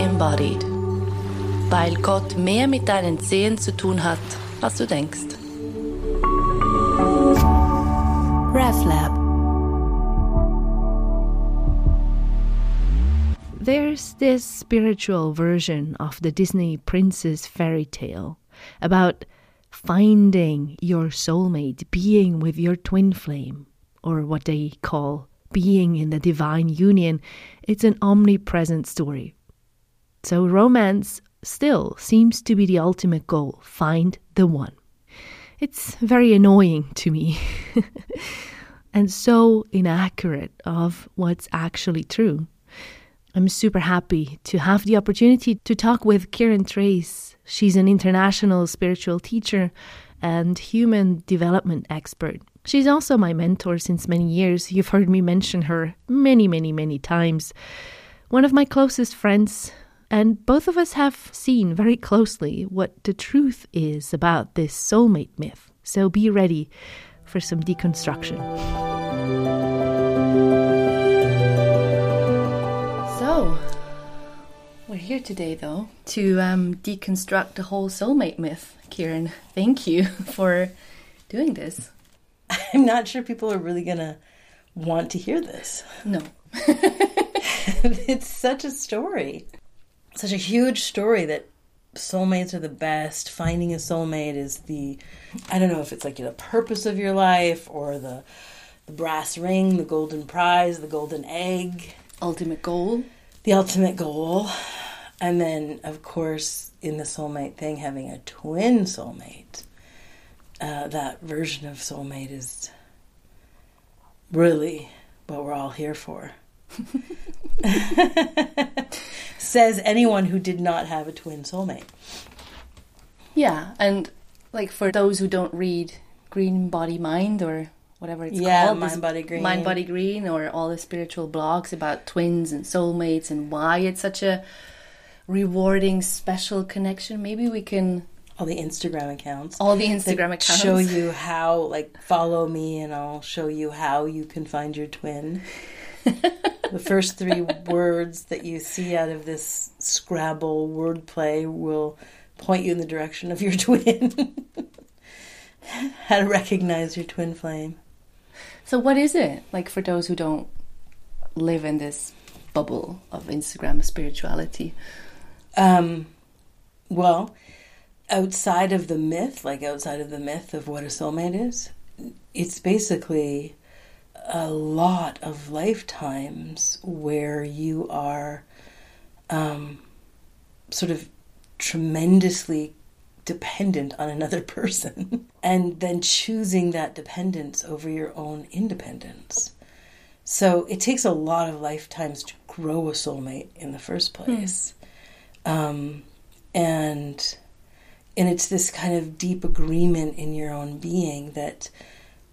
embodied. Weil Gott mehr mit deinen Zehen zu tun hat, als du denkst. RevLab There's this spiritual version of the Disney princess fairy tale about finding your soulmate, being with your twin flame, or what they call being in the divine union. It's an omnipresent story. So, romance still seems to be the ultimate goal find the one. It's very annoying to me and so inaccurate of what's actually true. I'm super happy to have the opportunity to talk with Kiran Trace. She's an international spiritual teacher and human development expert. She's also my mentor since many years. You've heard me mention her many, many, many times. One of my closest friends, and both of us have seen very closely what the truth is about this soulmate myth. So be ready for some deconstruction. So, we're here today, though, to um, deconstruct the whole soulmate myth. Kiran, thank you for doing this. I'm not sure people are really going to want to hear this. No. it's such a story, such a huge story that soulmates are the best. Finding a soulmate is the, I don't know if it's like the purpose of your life or the, the brass ring, the golden prize, the golden egg. Ultimate goal. The ultimate goal. And then, of course, in the soulmate thing, having a twin soulmate. Uh, that version of soulmate is really what we're all here for. Says anyone who did not have a twin soulmate. Yeah, and like for those who don't read Green Body Mind or whatever it's yeah, called, Mind Body Green, Mind Body Green, or all the spiritual blogs about twins and soulmates and why it's such a rewarding, special connection. Maybe we can all the Instagram accounts. All the Instagram accounts show you how, like, follow me, and I'll show you how you can find your twin. the first three words that you see out of this Scrabble wordplay will point you in the direction of your twin. how to recognize your twin flame. So, what is it like for those who don't live in this bubble of Instagram spirituality? Um, well, outside of the myth, like outside of the myth of what a soulmate is, it's basically a lot of lifetimes where you are um, sort of tremendously dependent on another person and then choosing that dependence over your own independence. So it takes a lot of lifetimes to grow a soulmate in the first place. Hmm. Um, and and it's this kind of deep agreement in your own being that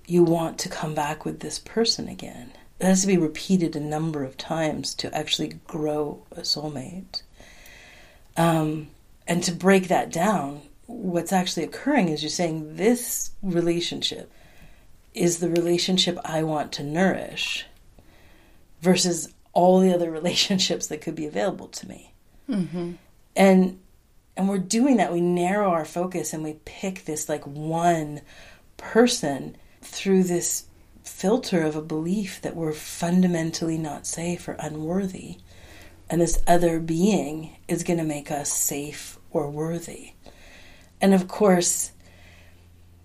you want to come back with this person again. It has to be repeated a number of times to actually grow a soulmate. Um, and to break that down, what's actually occurring is you're saying this relationship is the relationship I want to nourish versus all the other relationships that could be available to me. Mm-hmm. And and we're doing that we narrow our focus and we pick this like one person through this filter of a belief that we're fundamentally not safe or unworthy and this other being is going to make us safe or worthy and of course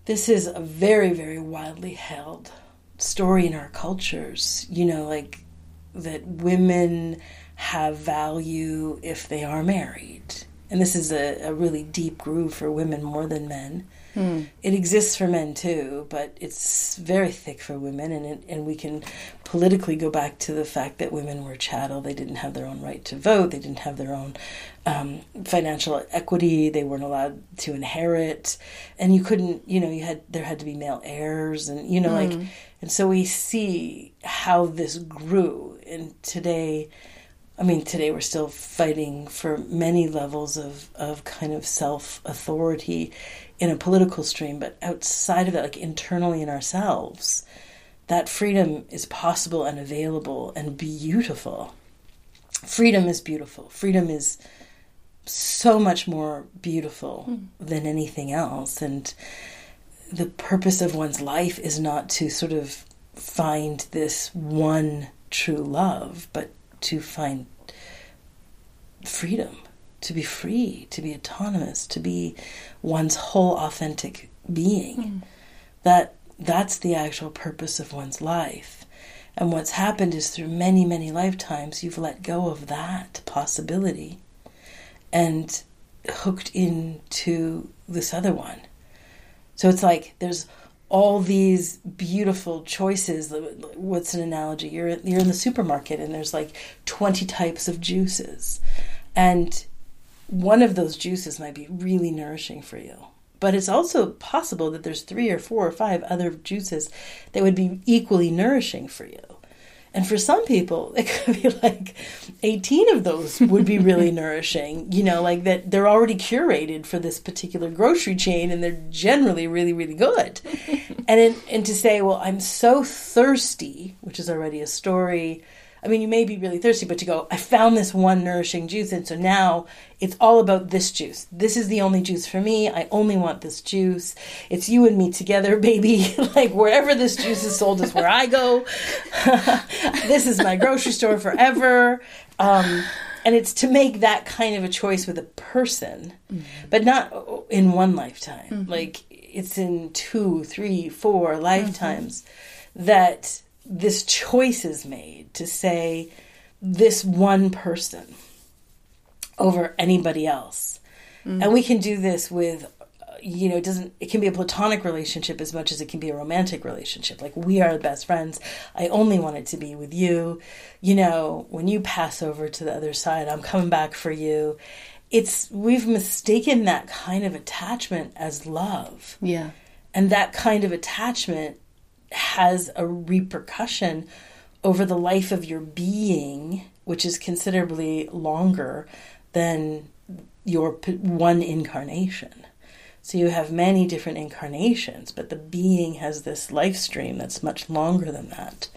this is a very very widely held story in our cultures you know like that women have value if they are married and this is a, a really deep groove for women more than men. Hmm. It exists for men too, but it's very thick for women, and it, and we can politically go back to the fact that women were chattel. They didn't have their own right to vote. They didn't have their own um, financial equity. They weren't allowed to inherit, and you couldn't. You know, you had there had to be male heirs, and you know, hmm. like, and so we see how this grew, and today I mean, today we're still fighting for many levels of, of kind of self authority in a political stream, but outside of that, like internally in ourselves, that freedom is possible and available and beautiful. freedom is beautiful. Freedom is so much more beautiful mm. than anything else. And the purpose of one's life is not to sort of find this one true love, but to find freedom, to be free, to be autonomous, to be one's whole authentic being. Mm. That that's the actual purpose of one's life. And what's happened is through many, many lifetimes, you've let go of that possibility and hooked into this other one. So it's like there's all these beautiful choices. What's an analogy? You're you're in the supermarket and there's like 20 types of juices. And one of those juices might be really nourishing for you. But it's also possible that there's three or four or five other juices that would be equally nourishing for you. And for some people, it could be like 18 of those would be really nourishing, you know, like that they're already curated for this particular grocery chain and they're generally really, really good. and, in, and to say, well, I'm so thirsty, which is already a story I mean, you may be really thirsty, but you go, I found this one nourishing juice, and so now it's all about this juice. This is the only juice for me. I only want this juice. It's you and me together, baby. like wherever this juice is sold is where I go. this is my grocery store forever. Um, and it's to make that kind of a choice with a person, mm-hmm. but not in one lifetime. Mm-hmm. Like it's in two, three, four lifetimes mm-hmm. that this choice is made to say this one person over anybody else. Mm-hmm. And we can do this with you know, it doesn't it can be a platonic relationship as much as it can be a romantic relationship. Like we are the best friends. I only want it to be with you. You know, when you pass over to the other side, I'm coming back for you. It's we've mistaken that kind of attachment as love. Yeah. And that kind of attachment has a repercussion over the life of your being, which is considerably longer than your one incarnation. So you have many different incarnations, but the being has this life stream that's much longer than that.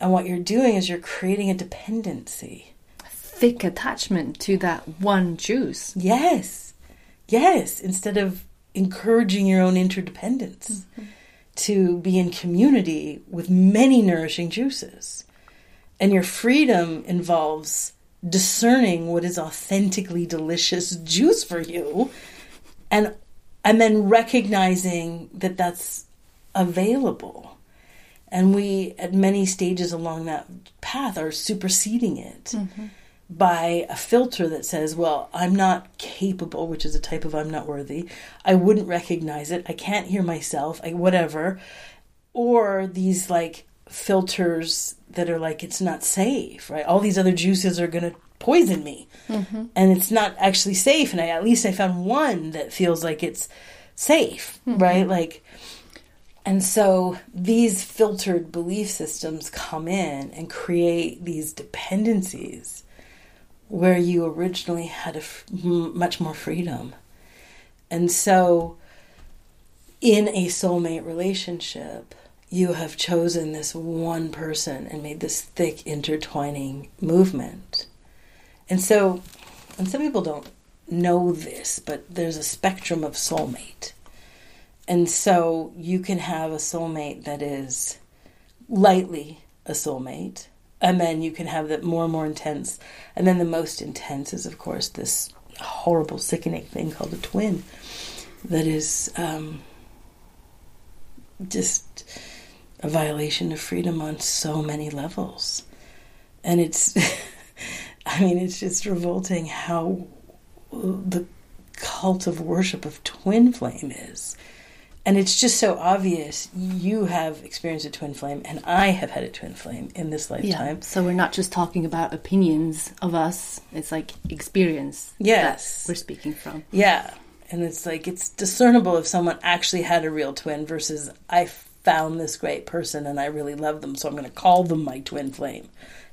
And what you're doing is you're creating a dependency. A thick attachment to that one juice. Yes. Yes. Instead of encouraging your own interdependence. Mm-hmm to be in community with many nourishing juices. And your freedom involves discerning what is authentically delicious juice for you and and then recognizing that that's available. And we at many stages along that path are superseding it. Mm-hmm by a filter that says, well, I'm not capable, which is a type of I'm not worthy. I wouldn't recognize it. I can't hear myself, I, whatever. Or these like filters that are like, it's not safe, right? All these other juices are going to poison me. Mm-hmm. And it's not actually safe. And I, at least I found one that feels like it's safe, mm-hmm. right? Like, and so these filtered belief systems come in and create these dependencies where you originally had a f- much more freedom. And so, in a soulmate relationship, you have chosen this one person and made this thick intertwining movement. And so, and some people don't know this, but there's a spectrum of soulmate. And so you can have a soulmate that is lightly a soulmate, and then you can have that more and more intense. And then the most intense is of course this horrible sickening thing called a twin that is um, just a violation of freedom on so many levels. And it's i mean it's just revolting how the cult of worship of twin flame is and it's just so obvious you have experienced a twin flame and i have had a twin flame in this lifetime yeah. so we're not just talking about opinions of us it's like experience yes we're speaking from yeah and it's like it's discernible if someone actually had a real twin versus i found this great person and i really love them so i'm going to call them my twin flame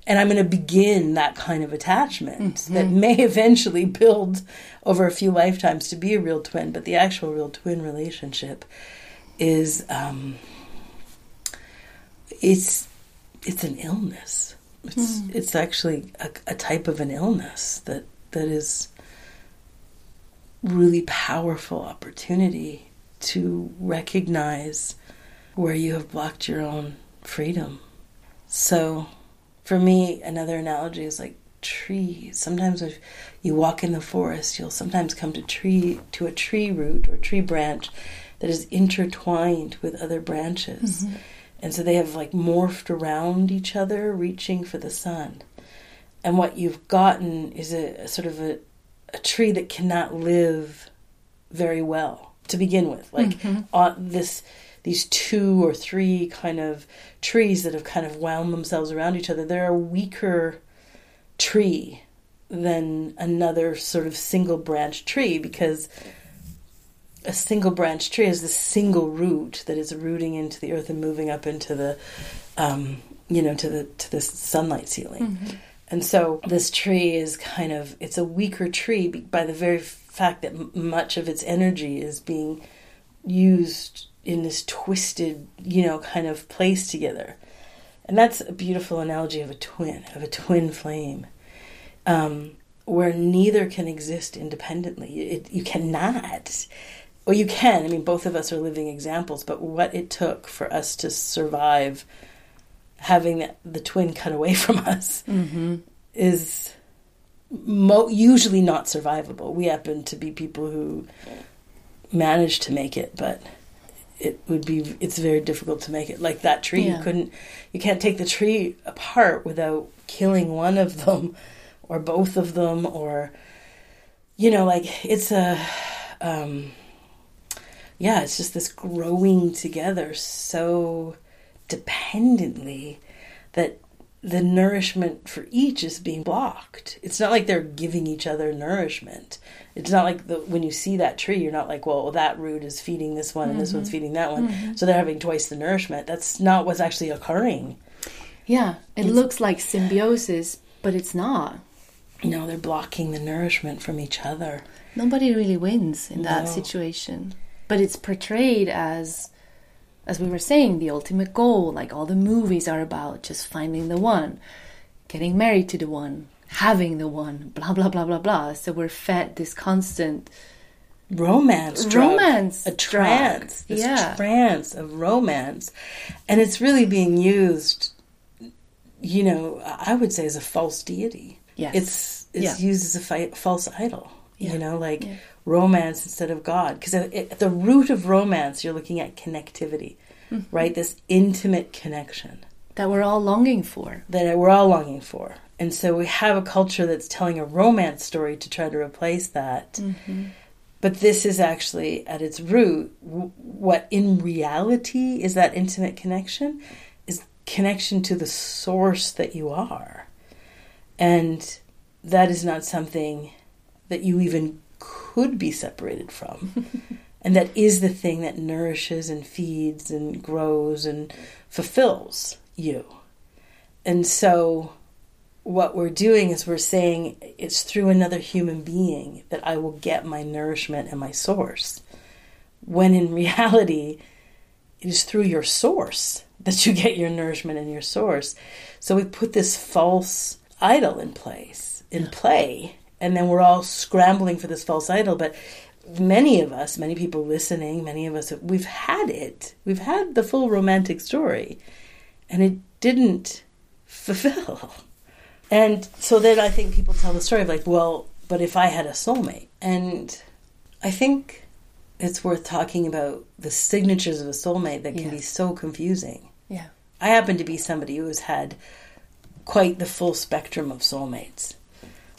and I'm going to begin that kind of attachment mm-hmm. that may eventually build over a few lifetimes to be a real twin. But the actual real twin relationship is um, it's it's an illness. It's mm. it's actually a, a type of an illness that that is really powerful opportunity to recognize where you have blocked your own freedom. So, for me, another analogy is like trees. Sometimes if you walk in the forest, you'll sometimes come to tree to a tree root or tree branch that is intertwined with other branches. Mm-hmm. And so they have like morphed around each other, reaching for the sun. And what you've gotten is a, a sort of a, a tree that cannot live very well to begin with. Like mm-hmm. on this these two or three kind of trees that have kind of wound themselves around each other. They're a weaker tree than another sort of single branch tree because a single branch tree is the single root that is rooting into the earth and moving up into the um, you know to the to the sunlight ceiling. Mm-hmm. And so this tree is kind of it's a weaker tree by the very fact that much of its energy is being used in this twisted, you know, kind of place together. And that's a beautiful analogy of a twin, of a twin flame, um, where neither can exist independently. It, you cannot. Well, you can. I mean, both of us are living examples, but what it took for us to survive having the, the twin cut away from us mm-hmm. is mo- usually not survivable. We happen to be people who managed to make it, but it would be it's very difficult to make it like that tree yeah. you couldn't you can't take the tree apart without killing one of them or both of them or you know like it's a um yeah it's just this growing together so dependently that the nourishment for each is being blocked. It's not like they're giving each other nourishment. It's not like the, when you see that tree, you're not like, well, that root is feeding this one and mm-hmm. this one's mm-hmm. feeding that one. Mm-hmm. So they're having twice the nourishment. That's not what's actually occurring. Yeah, it it's, looks like symbiosis, but it's not. No, they're blocking the nourishment from each other. Nobody really wins in that no. situation. But it's portrayed as as we were saying, the ultimate goal, like all the movies are about just finding the one, getting married to the one, having the one, blah blah blah blah blah. So we're fed this constant romance drug, romance a trance drug. this yeah. trance of romance and it's really being used you know i would say as a false deity yes. it's it's yeah. used as a fi- false idol yeah. you know like romance instead of god because at the root of romance you're looking at connectivity mm-hmm. right this intimate connection that we're all longing for that we're all longing for and so we have a culture that's telling a romance story to try to replace that. Mm-hmm. But this is actually at its root what in reality is that intimate connection is connection to the source that you are. And that is not something that you even could be separated from. and that is the thing that nourishes and feeds and grows and fulfills you. And so what we're doing is we're saying it's through another human being that I will get my nourishment and my source. When in reality, it is through your source that you get your nourishment and your source. So we put this false idol in place, in play, and then we're all scrambling for this false idol. But many of us, many people listening, many of us, we've had it. We've had the full romantic story, and it didn't fulfill. And so then I think people tell the story of like, well, but if I had a soulmate. And I think it's worth talking about the signatures of a soulmate that can yes. be so confusing. Yeah. I happen to be somebody who has had quite the full spectrum of soulmates.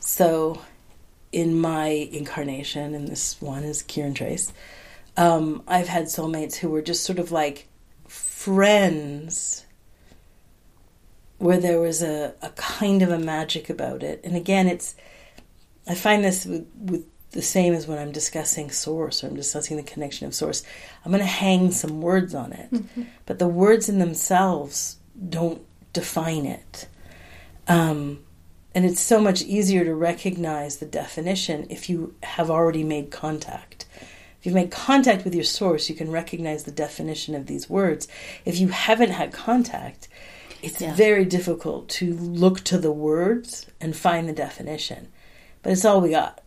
So in my incarnation, and this one is Kiran Trace, um, I've had soulmates who were just sort of like friends where there was a, a kind of a magic about it. And again, it's I find this with, with the same as when I'm discussing source or I'm discussing the connection of source. I'm going to hang some words on it, mm-hmm. but the words in themselves don't define it. Um, and it's so much easier to recognize the definition if you have already made contact. If you've made contact with your source, you can recognize the definition of these words. If you haven't had contact, it's Yeah. very difficult to look to the words and find the definition. But it's all we got.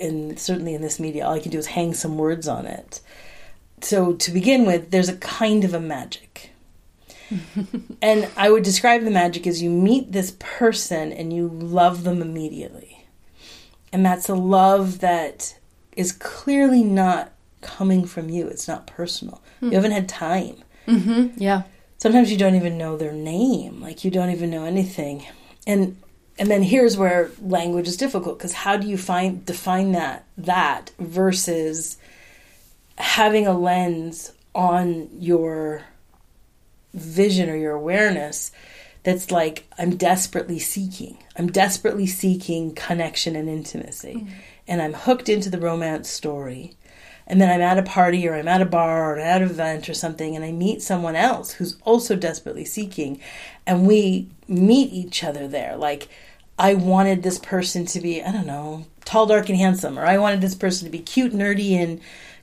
And certainly in this media, all I can do is hang some words on it. So to begin with, there's a kind of a magic. and I would describe the magic as you meet this person and you love them immediately. And that's a love that is clearly not coming from you. It's not personal. You hmm. haven't had time. Mm-hmm. Yeah. Sometimes you don't even know their name. Like you don't even know anything. And and then here's where language is difficult because how do you find define that that versus having a lens on your vision or your awareness that's like I'm desperately seeking. I'm desperately seeking connection and intimacy. Mm-hmm. And I'm hooked into the romance story. And then I'm at a party or I'm at a bar or at an event or something and I meet someone else who's also desperately seeking and we meet each other there. Like I wanted this person to be, I don't know, tall, dark, and handsome, or I wanted this person to be cute, nerdy, and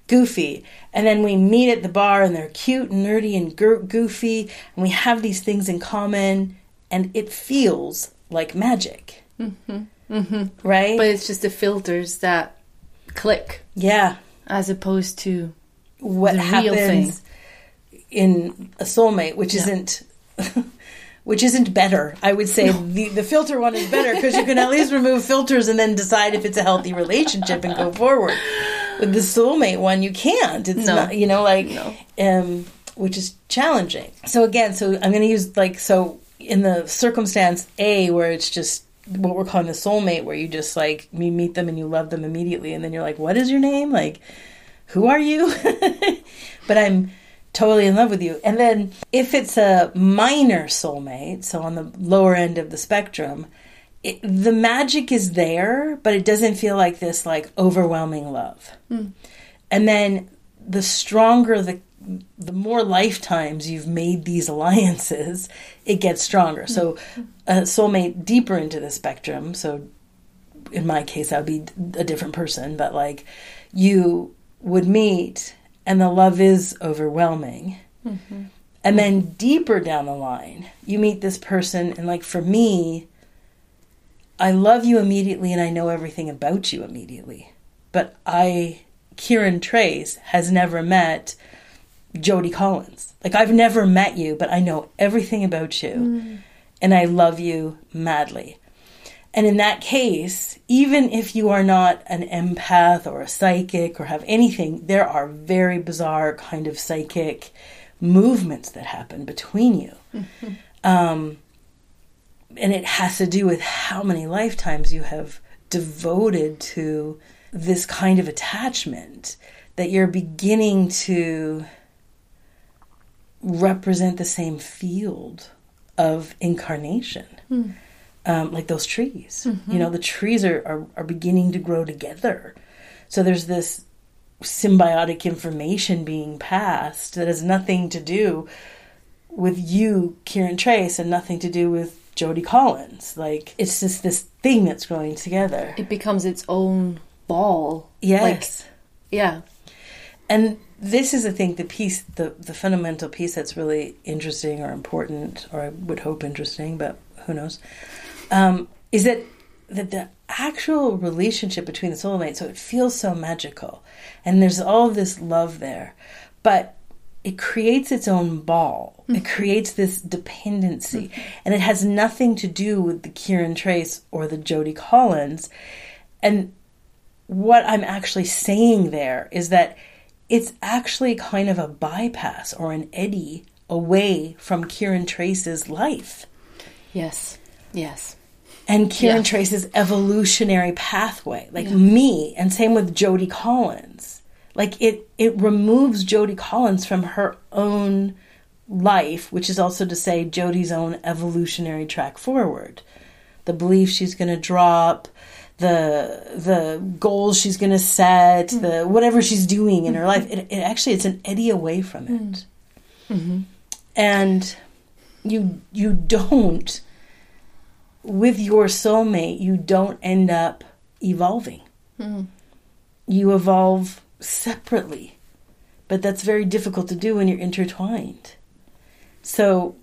goofy. And then we meet at the bar and they're cute, and nerdy, and goofy, and we have these things in common, and it feels like magic. Mm-hmm. Right? But it's just the filters that click yeah. as opposed to What happens in a soulmate, which isn't. Which isn't better. I would say the, the filter one is better because you can at least remove filters and then decide if it's a healthy relationship and go forward. With the soulmate one, you can't. It's No. not, you know, like, No. um, which is challenging. So again, so I'm going to use like so in the circumstance A where it's just what we're calling the soulmate, where you just like you meet them and you love them immediately, and then you're like, what is your name? Like, who are you? but I'm totally in love with you. And then if it's a minor soulmate, so on the lower end of the spectrum, it, the magic is there, but it doesn't feel like this like overwhelming love. Hmm. And then the stronger the the more lifetimes you've made these alliances, it gets stronger. So a soulmate deeper into the spectrum, so in my case that would be a different person, but like you would meet and the love is overwhelming. Mm-hmm. And then deeper down the line, you meet this person and like for me, I love you immediately and I know everything about you immediately. But I, Kiran Trace, has never met Jodie Collins. Like, I've never met you, but I know everything about you and I love you madly. And in that case, even if you are not an empath or a psychic or have anything, there are very bizarre kind of psychic movements that happen between you. Um, and it has to do with how many lifetimes you have devoted to this kind of attachment that you're beginning to represent the same field of incarnation. Um, like those trees. You know the trees are, are, are beginning to grow together. So there's this symbiotic information being passed that has nothing to do with you, Kiran Trace, and nothing to do with Jodie Collins. Like it's just this thing that's growing together. it becomes its own ball. Yes. Yeah. and this is I think the piece the, the fundamental piece that's really interesting or important, or I would hope interesting, but who knows, um, is that that the actual relationship between the soulmates, so it feels so magical. And there's all this love there. But it creates its own ball. It mm-hmm. creates this dependency. Mm-hmm. And it has nothing to do with the Kiran Trace or the Jody Collins. And what I'm actually saying there is that it's actually kind of a bypass or an eddy away from Kiran Trace's life Yes. Yes. and Kiran Yeah. Trace's evolutionary pathway, like me, and same with Jody Collins. Like it, it removes Jodie Collins from her own life, which is also to say Jodie's own evolutionary track forward. The belief she's going to drop, the the goals she's going to set, mm-hmm. the whatever she's doing in her life. It, it actually it's an eddy away from it, mm. mm-hmm. and you you don't with your soulmate, you don't end up evolving. Mm. You evolve separately. But that's very difficult to do when you're intertwined. So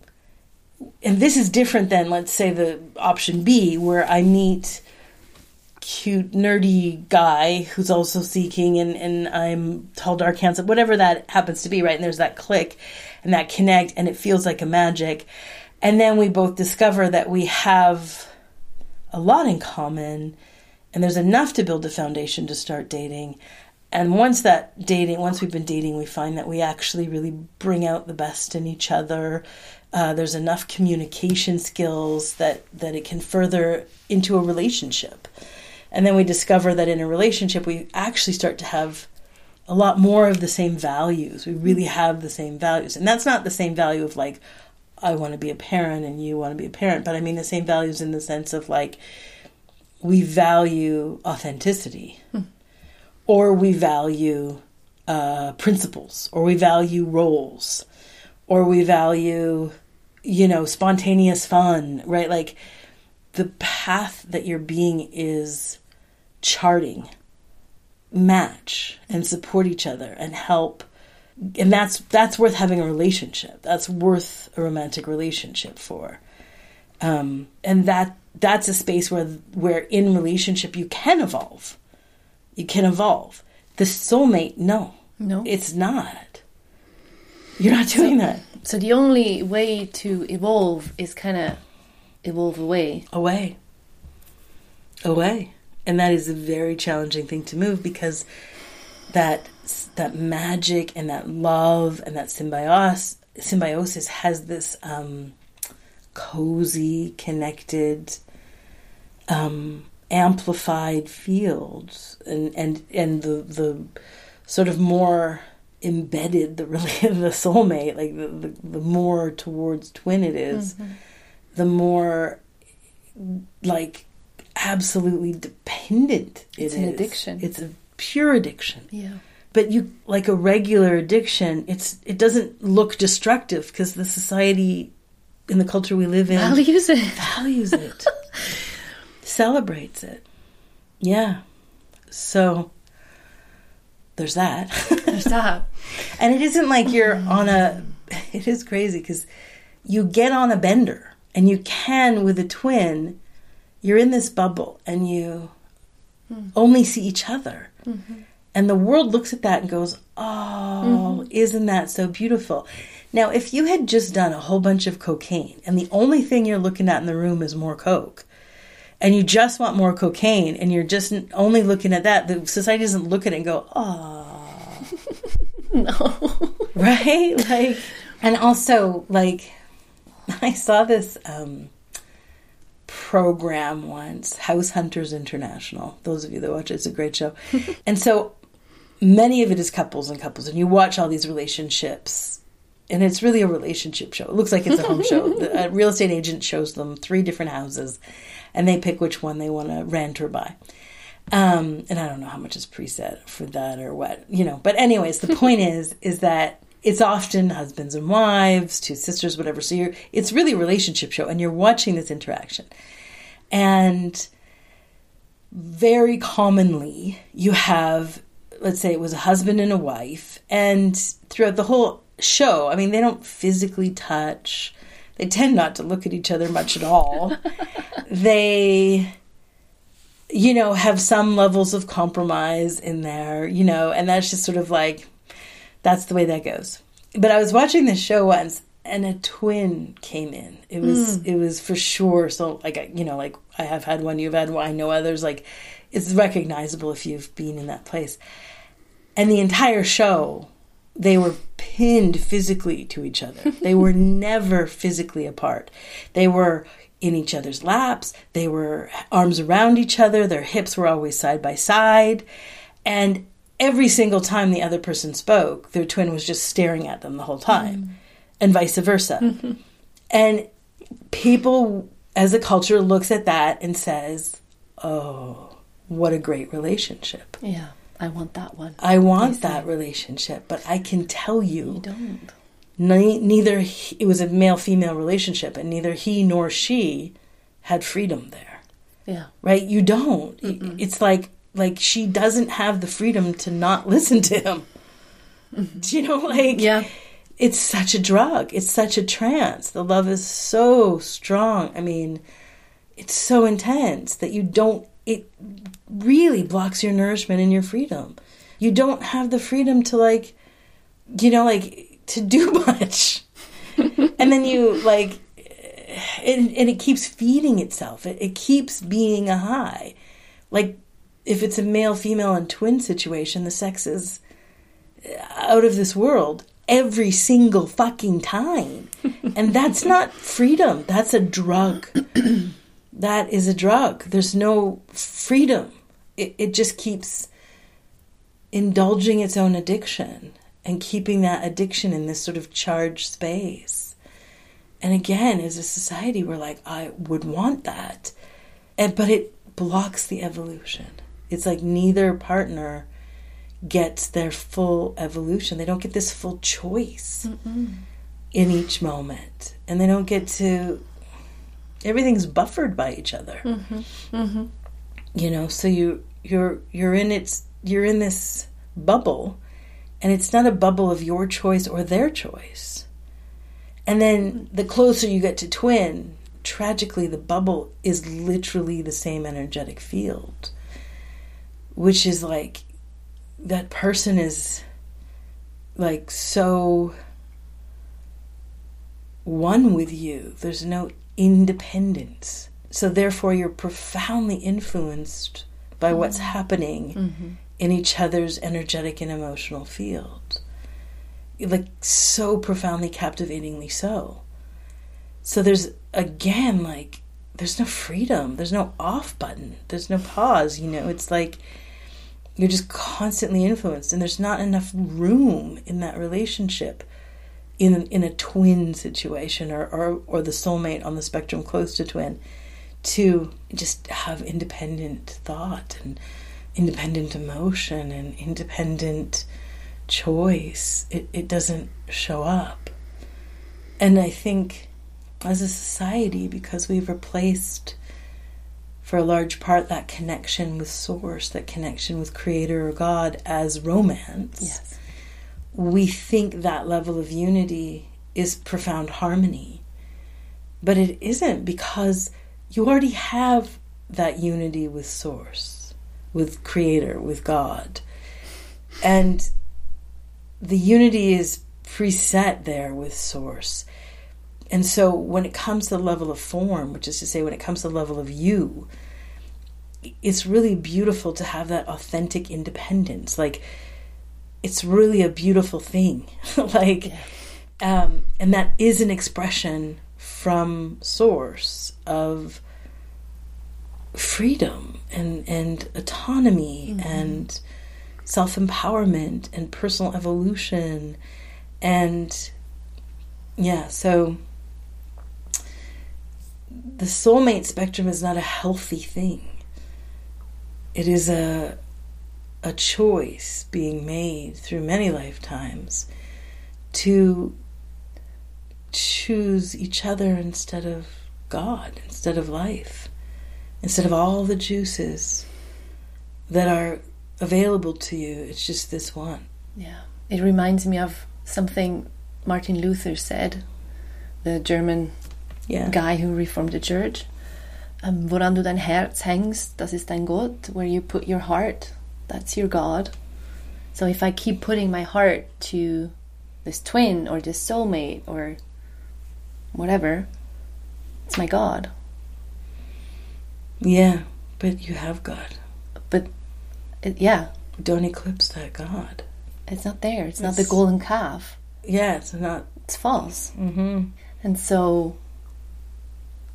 and this is different than let's say the option B where I meet cute nerdy guy who's also seeking and, and I'm tall dark handsome whatever that happens to be right and there's that click and that connect and it feels like a magic and then we both discover that we have a lot in common and there's enough to build a foundation to start dating and once that dating once we've been dating we find that we actually really bring out the best in each other. Uh, there's enough communication skills that that it can further into a relationship. And then we discover that in a relationship we actually start to have a lot more of the same values. We really have the same values. And that's not the same value of like i want to be a parent and you want to be a parent but i mean the same values in the sense of like we value authenticity. Hmm. Or we value uh, principles or we value roles or we value you know spontaneous fun right? Like the path that your being is charting match and support each other and help and that's that's worth having a relationship. That's worth a romantic relationship for. Um, and that that's a space where where in relationship you can evolve you can evolve the soulmate no no it's not you're not doing so, that so the only way to evolve is kind of evolve away. Away. Away. And that is a very challenging thing to move because that that magic and that love and that symbiosis symbiosis has this um, cozy, connected, um, amplified fields and and and the the sort of more embedded the really the soulmate like the, the, the more towards twin it is, mm-hmm. the more like absolutely dependent it it's is. an addiction. It's a pure addiction. Yeah. But you like a regular addiction it's it doesn't look destructive because the society in the culture we live in values it. values it celebrates it yeah so there's that. there's that. and it isn't like you're on a. It is crazy because you get on a bender and you can with a twin. You're in this bubble and you mm. only see each other. Mm-hmm. And the world looks at that and goes, Oh, mm-hmm. isn't that so beautiful? Now, if you had just done a whole bunch of cocaine and the only thing you're looking at in the room is more coke, and you just want more cocaine and you're just only looking at that, the society doesn't look at it and go, oh. no. right? Like, and also, like, I saw this um, program once, House Hunters International. Those of you that watch it, it's a great show. and so many of it is couples and couples, and you watch all these relationships. And it's really a relationship show. It looks like it's a home show. The, a real estate agent shows them three different houses and they pick which one they want to rent or buy. Um, and I don't know how much is preset for that or what, you know. But anyways, the point is, is that it's often husbands and wives, two sisters, whatever. So you're, it's really a relationship show, and you're watching this interaction. And very commonly, you have, let's say it was a husband and a wife, and throughout the whole show, I mean, they don't physically touch they tend not to look at each other much at all. they you know have some levels of compromise in there, you know, and that's just sort of like that's the way that goes. But I was watching this show once and a twin came in. It was mm. it was for sure so like you know like I have had one, you've had one, I know others like it's recognizable if you've been in that place. And the entire show they were pinned physically to each other. They were never physically apart. They were in each other's laps, they were arms around each other, their hips were always side by side. And every single time the other person spoke, their twin was just staring at them the whole time, mm. and vice versa. Mm-hmm. And people, as a culture, looks at that and says, oh, what a great relationship. Yeah. I want that one. I want that relationship, but I can tell you, you don't. Ne- neither he, it was a male female relationship, and neither he nor she had freedom there. Yeah. Right. You don't. Mm-mm. It's like like she doesn't have the freedom to not listen to him. Mm-hmm. Do you know? Like yeah. it's such a drug. It's such a trance. The love is so strong. I mean, it's so intense that you don't, it really blocks your nourishment and your freedom. You don't have the freedom to, like, you know, like, to do much. and then you, like, and, and it keeps feeding itself. It, it keeps being a high. Like, if it's a male female and twin situation, the sex is out of this world every single fucking time. and that's not freedom, that's a drug. that is a drug. There's no freedom. It, it just keeps indulging its own addiction and keeping that addiction in this sort of charged space. And again, as a society, we're like, I would want that. And, but it blocks the evolution. It's like neither partner gets their full evolution. They don't get this full choice Mm-mm. in each moment. And they don't get to, everything's buffered by each other. Mm-hmm. Mm-hmm. You know, so you, you're, you're in its, you're in this bubble and it's not a bubble of your choice or their choice. And then the closer you get to twin, tragically, the bubble is literally the same energetic field, which is like that person is like so one with you. There's no independence. So, therefore, you're profoundly influenced by mm-hmm. what's happening mm-hmm. in each other's energetic and emotional field. Like, so profoundly, captivatingly so. So, there's again, like, there's no freedom, there's no off button, there's no pause, you know, it's like you're just constantly influenced and there's not enough room in that relationship in in a twin situation or, or or the soulmate on the spectrum close to twin to just have independent thought and independent emotion and independent choice it, it doesn't show up and i think as a society because we've replaced for a large part that connection with source, that connection with creator or God as romance. Yes. We think that level of unity is profound harmony. But it isn't because you already have that unity with source, with creator, with God. And the unity is preset there with source. And so when it comes to the level of form, which is to say, when it comes to the level of you, it's really beautiful to have that authentic independence. Like, it's really a beautiful thing. like, um, and that is an expression from source of freedom and, and autonomy mm-hmm. and self empowerment and personal evolution. And yeah, so the soulmate spectrum is not a healthy thing. It is a a choice being made through many lifetimes to choose each other instead of God, instead of life, instead of all the juices that are available to you. It's just this one. Yeah. It reminds me of something Martin Luther said, the German yeah. guy who reformed the church. Um, woran du dein Herz hängst, das ist dein Gott. Where you put your heart, that's your God. So if I keep putting my heart to this twin or this soulmate or whatever, it's my God. Yeah, but you have God. But it, yeah, don't eclipse that God. It's not there. It's, it's not the golden calf. Yeah, it's not. It's false. Mm-hmm. And so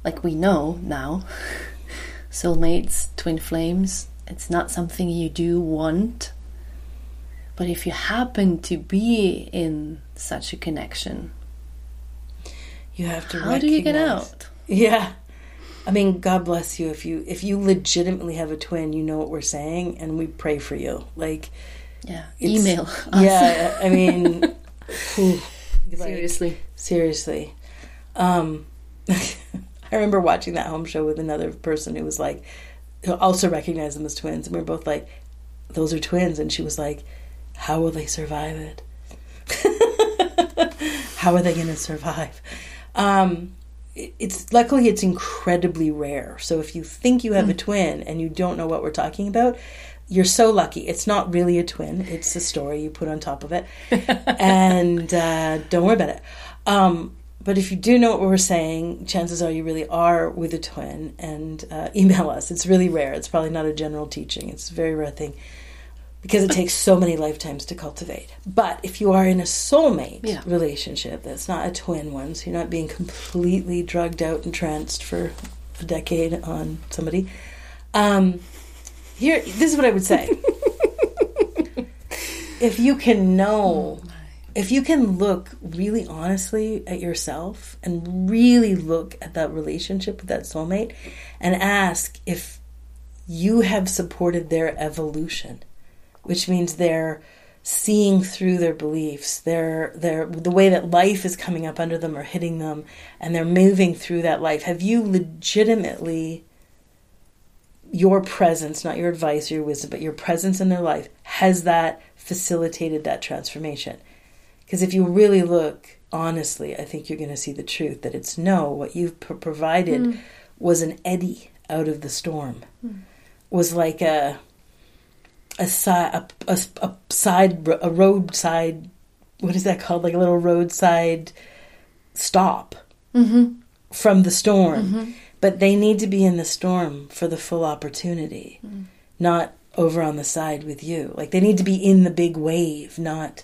like we know now, soulmates, twin flames, it's not something you do want. But if you happen to be in such a connection, you have to. How do you get out? Yeah, I mean, God bless you if you if you legitimately have a twin. You know what we're saying, and we pray for you. Like, yeah, email. Us. Yeah, I mean, whew, seriously, like, seriously. Um, I remember watching that home show with another person who was like, also recognized them as twins, and we were both like, "Those are twins," and she was like, "How will they survive it?" How are they going to survive? Um, it's luckily it's incredibly rare. So if you think you have a twin and you don't know what we're talking about, you're so lucky. It's not really a twin. It's a story you put on top of it, and uh, don't worry about it. Um, but if you do know what we're saying, chances are you really are with a twin. And uh, email us. It's really rare. It's probably not a general teaching. It's a very rare thing because it takes so many lifetimes to cultivate. But if you are in a soulmate Yeah. relationship, that's not a twin one, so you're not being completely drugged out and tranced for a decade on somebody. Um, here, this is what I would say. if you can know, if you can look really honestly at yourself and really look at that relationship with that soulmate and ask if you have supported their evolution which means they're seeing through their beliefs they're they're the way that life is coming up under them or hitting them and they're moving through that life. Have you legitimately your presence not your advice or your wisdom but your presence in their life has that facilitated that transformation because if you really look honestly i think you're going to see the truth that it's no what you've pro- provided hmm. was an eddy out of the storm. Hmm. Was like a a side a, a, a side a roadside what is that called? Like a little roadside stop mm-hmm. from the storm. Mm-hmm. But they need to be in the storm for the full opportunity hmm. not over on the side with you. Like they need to be in the big wave not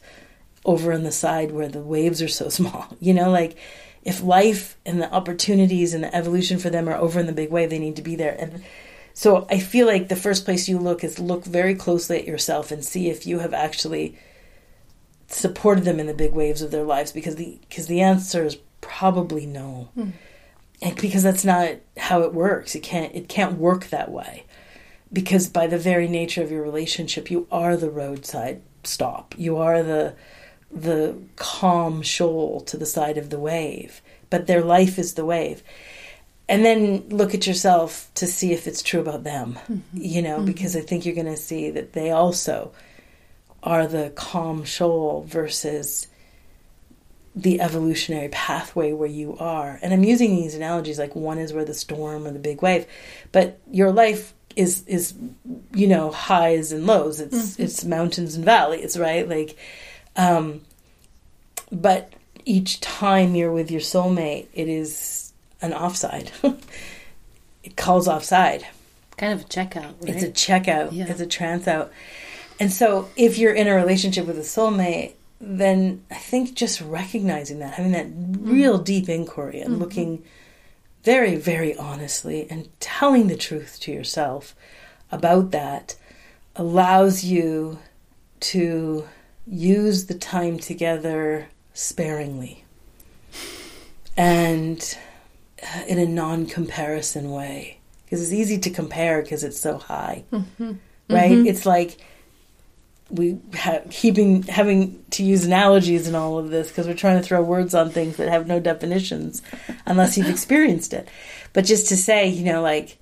over on the side where the waves are so small you know like if life and the opportunities and the evolution for them are over in the big wave they need to be there and so I feel like the first place you look is look very closely at yourself and see if you have actually supported them in the big waves of their lives because the because the answer is probably no. Hmm. And because that's not how it works. It can't it can't work that way. Because by the very nature of your relationship, you are the roadside stop. You are the the calm shoal to the side of the wave. But their life is the wave. And then look at yourself to see if it's true about them mm-hmm. you know because mm-hmm. i think you're going to see that they also are the calm shoal versus the evolutionary pathway where you are. And i'm using these analogies like one is where the storm or the big wave but your life is is you know highs and lows. It's mm-hmm. it's mountains and valleys right? Like um but each time you're with your soulmate it is an offside. it calls offside. Kind of a checkout, right? It's a checkout. Yeah. It's a trance out. And so if you're in a relationship with a soulmate, then I think just recognizing that, having that real deep inquiry and looking very, very honestly and telling the truth to yourself about that allows you to use the time together sparingly and uh, in a non-comparison way. Because it's easy to compare because it's so high. Right? It's like we have keeping having to use analogies in all of this because we're trying to throw words on things that have no definitions unless you've experienced it. But just to say you know like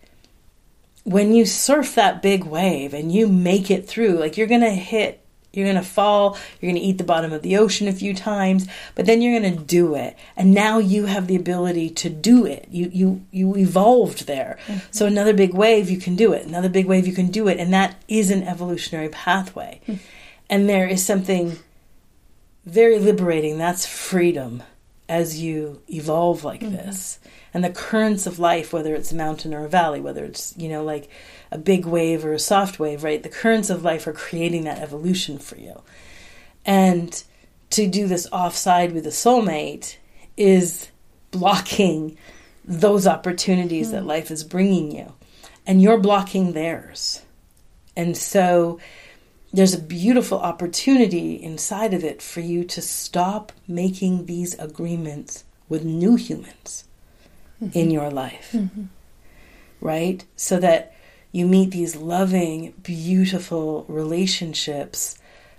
when you surf that big wave and you make it through like you're gonna hit you're gonna fall you're gonna eat the bottom of the ocean a few times but then you're gonna do it. And now you have the ability to do it. You you you evolved there. Mm-hmm. So another big wave you can do it. Another big wave you can do it. And that is an evolutionary pathway. Mm-hmm. And there is something very liberating. That's freedom as you evolve like mm-hmm. this. And the currents of life whether it's a mountain or a valley whether it's you know like a big wave or a soft wave right? The currents of life are creating that evolution for you. And to do this offside with a soulmate is blocking those opportunities that hmm. life is bringing you. And you're blocking theirs. And so there's a beautiful opportunity inside of it for you to stop making these agreements with new humans mm-hmm. in your life. Mm-hmm. Right? So that you meet these loving, beautiful relationships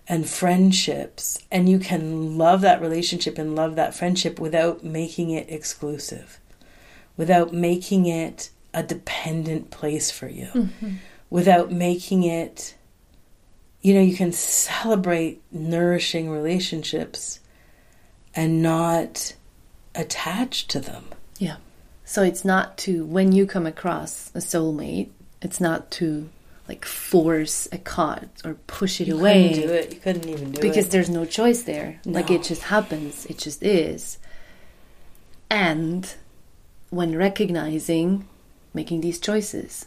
and friendships, and you can love that relationship and love that friendship without making it exclusive, without making it a dependent place for you, mm-hmm. without making it you know, you can celebrate nourishing relationships and not attached to them. Yeah. So it's not to when you come across a soulmate, it's not to like force a card or push it You away couldn't do it. You couldn't even do because it. Because there's no choice there. Like it just happens. It just is. And when recognizing making these choices.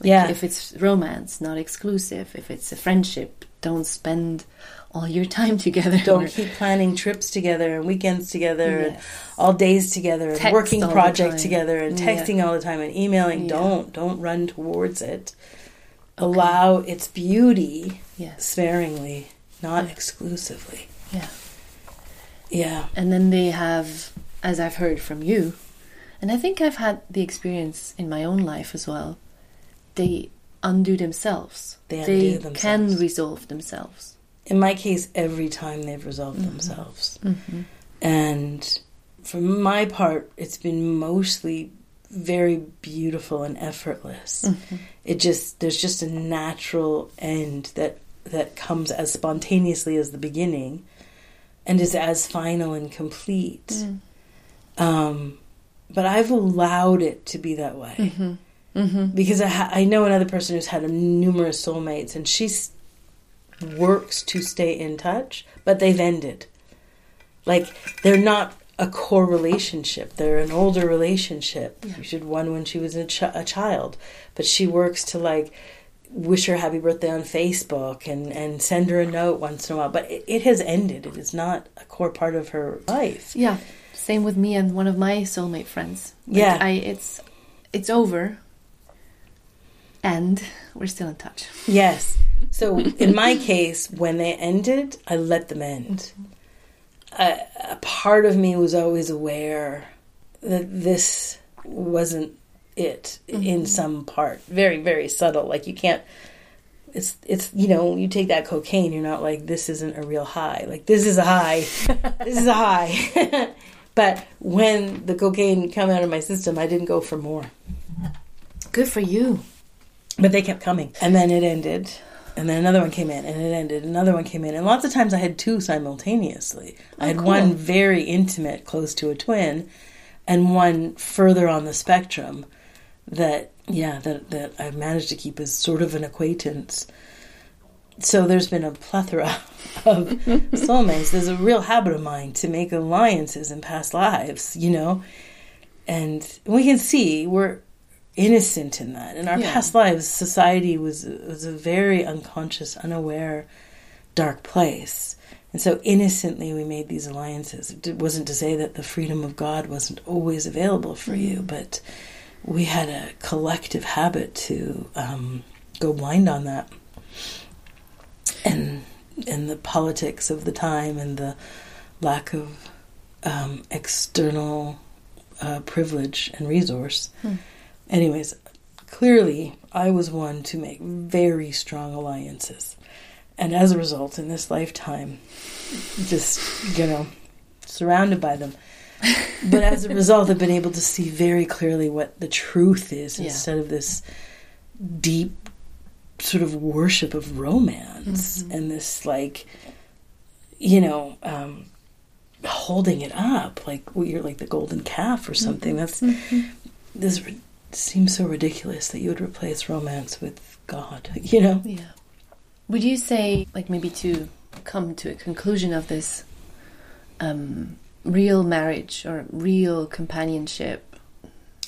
Like Yeah. If it's romance, not exclusive. If it's a friendship, don't spend all your time together. Don't keep planning trips together and weekends together and all days together and working projects together and Yeah. texting all the time and emailing. Yeah. Don't don't run towards it. Allow its beauty Yes. sparingly, not exclusively. Yeah. Yeah. And then they have, as I've heard from you, and I think I've had the experience in my own life as well, they undo themselves. They undo can themselves. resolve themselves. In my case, every time they've resolved Mm-hmm. themselves. And for my part, it's been mostly very beautiful and effortless. Mm-hmm. It just there's just a natural end that that comes as spontaneously as the beginning and is as final and complete. Mm. Um, but I've allowed it to be that way Mm-hmm. because I, ha- I know another person who's had numerous soulmates and she s- works to stay in touch, but they've ended. Like they're not a core relationship; they're an older relationship. She had one when she was a, ch- a child, but she works to like wish her happy birthday on Facebook and and send her a note once in a while. But it, it has ended. It is not a core part of her life. Yeah. Same with me and one of my soulmate friends. Like, Yeah. I it's it's over. And we're still in touch. Yes. So in my case, when they ended, I let them end. A, a part of me was always aware that this wasn't it in mm-hmm. some part. Very, very subtle. Like you can't. It's it's you know you take that cocaine, you're not like this isn't a real high. Like this is a high. this is a high. but when the cocaine came out of my system, I didn't go for more. Good for you. But they kept coming. And then it ended. And then another one came in and it ended. Another one came in. And lots of times I had two simultaneously. I had oh, cool. one very intimate, close to a twin, and one further on the spectrum that, yeah, that, that I've managed to keep as sort of an acquaintance. So there's been a plethora of soulmates. There's a real habit of mine to make alliances in past lives, you know? And we can see we're innocent in that. In our Yeah. past lives, society was was a very unconscious, unaware, dark place. And so innocently we made these alliances. It wasn't to say that the freedom of God wasn't always available for you, but we had a collective habit to um, go blind on that. And and the politics of the time and the lack of um, external uh, privilege and resource. Anyways, clearly I was one to make very strong alliances. And as a result, in this lifetime, just, you know, surrounded by them. But as a result, I've been able to see very clearly what the truth is Yeah. instead of this deep sort of worship of romance mm-hmm. and this, like, you know, um, holding it up like well, you're like the golden calf or something. Mm-hmm. That's mm-hmm. this ri- seems so ridiculous that you would replace romance with God. You know? Yeah. Would you say, like, maybe to come to a conclusion of this, um, real marriage or real companionship?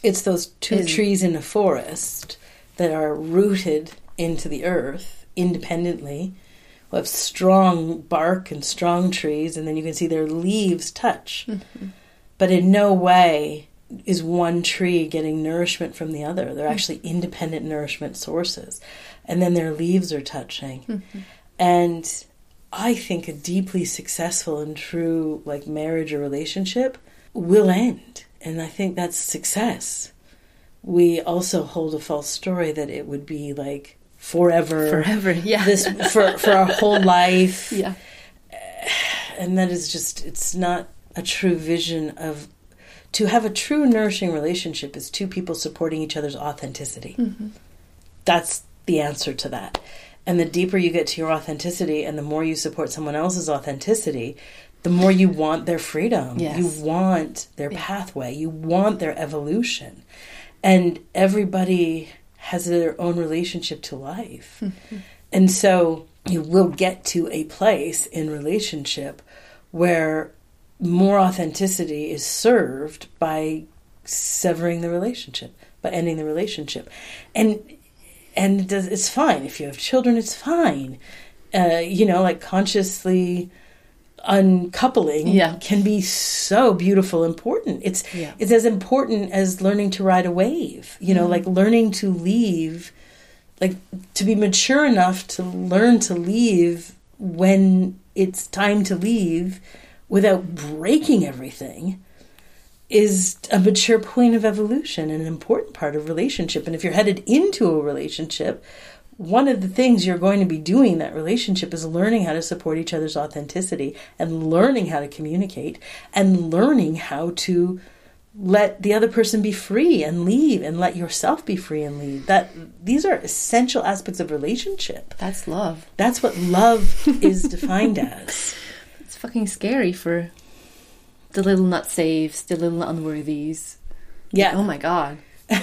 It's those two Is- trees in a forest that are rooted into the earth independently. Who have strong bark and strong trees, and then you can see their leaves touch. But in no way is one tree getting nourishment from the other. They're hmm. actually independent nourishment sources. And then their leaves are touching. Hmm. And I think a deeply successful and true like marriage or relationship will end. And I think that's success. We also hold a false story that it would be like forever Forever, yeah. this for for our whole life Yeah. and that is just it's not a true vision of to have a true nourishing relationship is two people supporting each other's authenticity mm-hmm. that's the answer to that and the deeper you get to your authenticity and the more you support someone else's authenticity the more you want their freedom. Yes. You want their pathway. You want their evolution. And everybody has their own relationship to life. Mm-hmm. and so you will get to a place in relationship where more authenticity is served by severing the relationship, by ending the relationship. And and it does, it's fine if you have children it's fine uh, you know like consciously uncoupling Yeah. can be so beautiful important it's Yeah. it's as important as learning to ride a wave you know like learning to leave like to be mature enough to learn to leave when it's time to leave without breaking everything is a mature point of evolution and an important part of relationship. And if you're headed into a relationship, one of the things you're going to be doing in that relationship is learning how to support each other's authenticity and learning how to communicate and learning how to let the other person be free and leave and let yourself be free and leave. That these are essential aspects of relationship. That's love. That's what love is defined as. Fucking scary for the little nut saves, the little unworthies. Yeah. Oh my god. I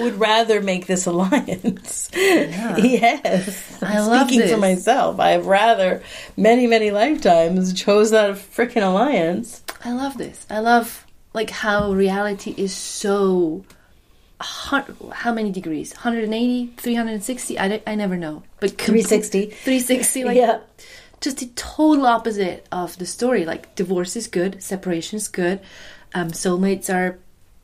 would rather make this alliance. yes. I love Speaking for myself, I've rather many, many lifetimes chose that freaking alliance. I love this. I love like how reality is so how many degrees 180 360 I, don't- I never know but 360. 360 like Yeah. just the total opposite of the story like divorce is good separation is good um, soulmates are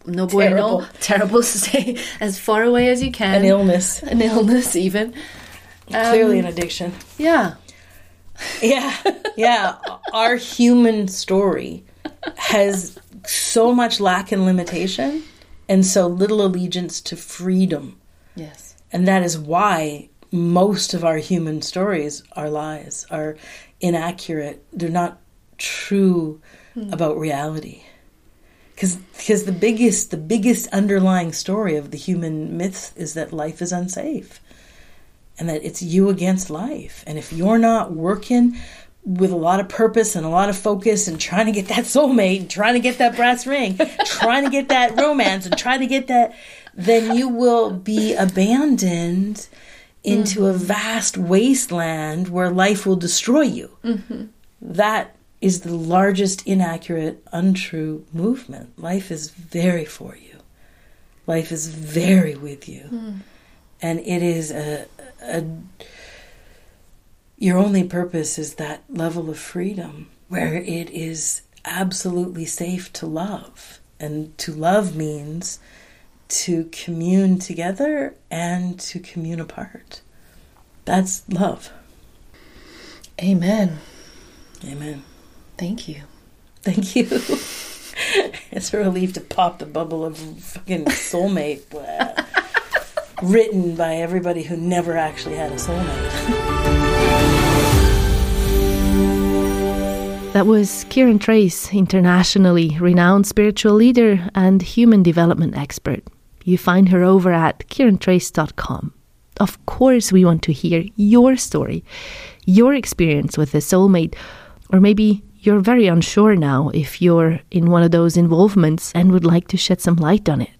no bueno Terrible. terrible stay as far away as you can An illness. an illness even Clearly an addiction. yeah Yeah. Yeah. Our human story has so much lack and limitation and so little allegiance to freedom. yes And that is why most of our human stories are lies, are inaccurate. They're not true hmm. about reality. Because the biggest the biggest underlying story of the human myth is that life is unsafe. And that it's you against life. And if you're not working with a lot of purpose and a lot of focus and trying to get that soulmate and trying to get that brass ring, trying to get that romance and trying to get that, then you will be abandoned into a mm-hmm. vast wasteland where life will destroy you. Mm-hmm. That is the largest inaccurate, untrue movement. Life is very for you. Life is very with you. Hmm. And it is a, a your only purpose is that level of freedom where it is absolutely safe to love. And to love means to commune together and to commune apart. That's love. amen Amen. thank you Thank you. it's a relief to pop the bubble of fucking soulmate uh, written by everybody who never actually had a soulmate. That was Kiran Trace, internationally renowned spiritual leader and human development expert. You find her over at kirantrace.com. Of course, we want to hear your story, your experience with a soulmate, or maybe you're very unsure now if you're in one of those involvements and would like to shed some light on it.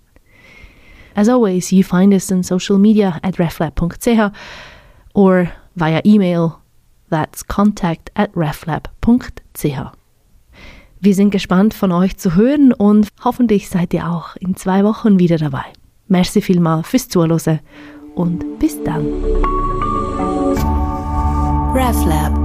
As always, you find us on social media at reflab.ch or via email That's contact at reflab.ch. Wir sind gespannt von euch zu hören und hoffentlich seid ihr auch in zwei Wochen wieder dabei. Merci vielmal fürs Zuhören und bis dann. RefLab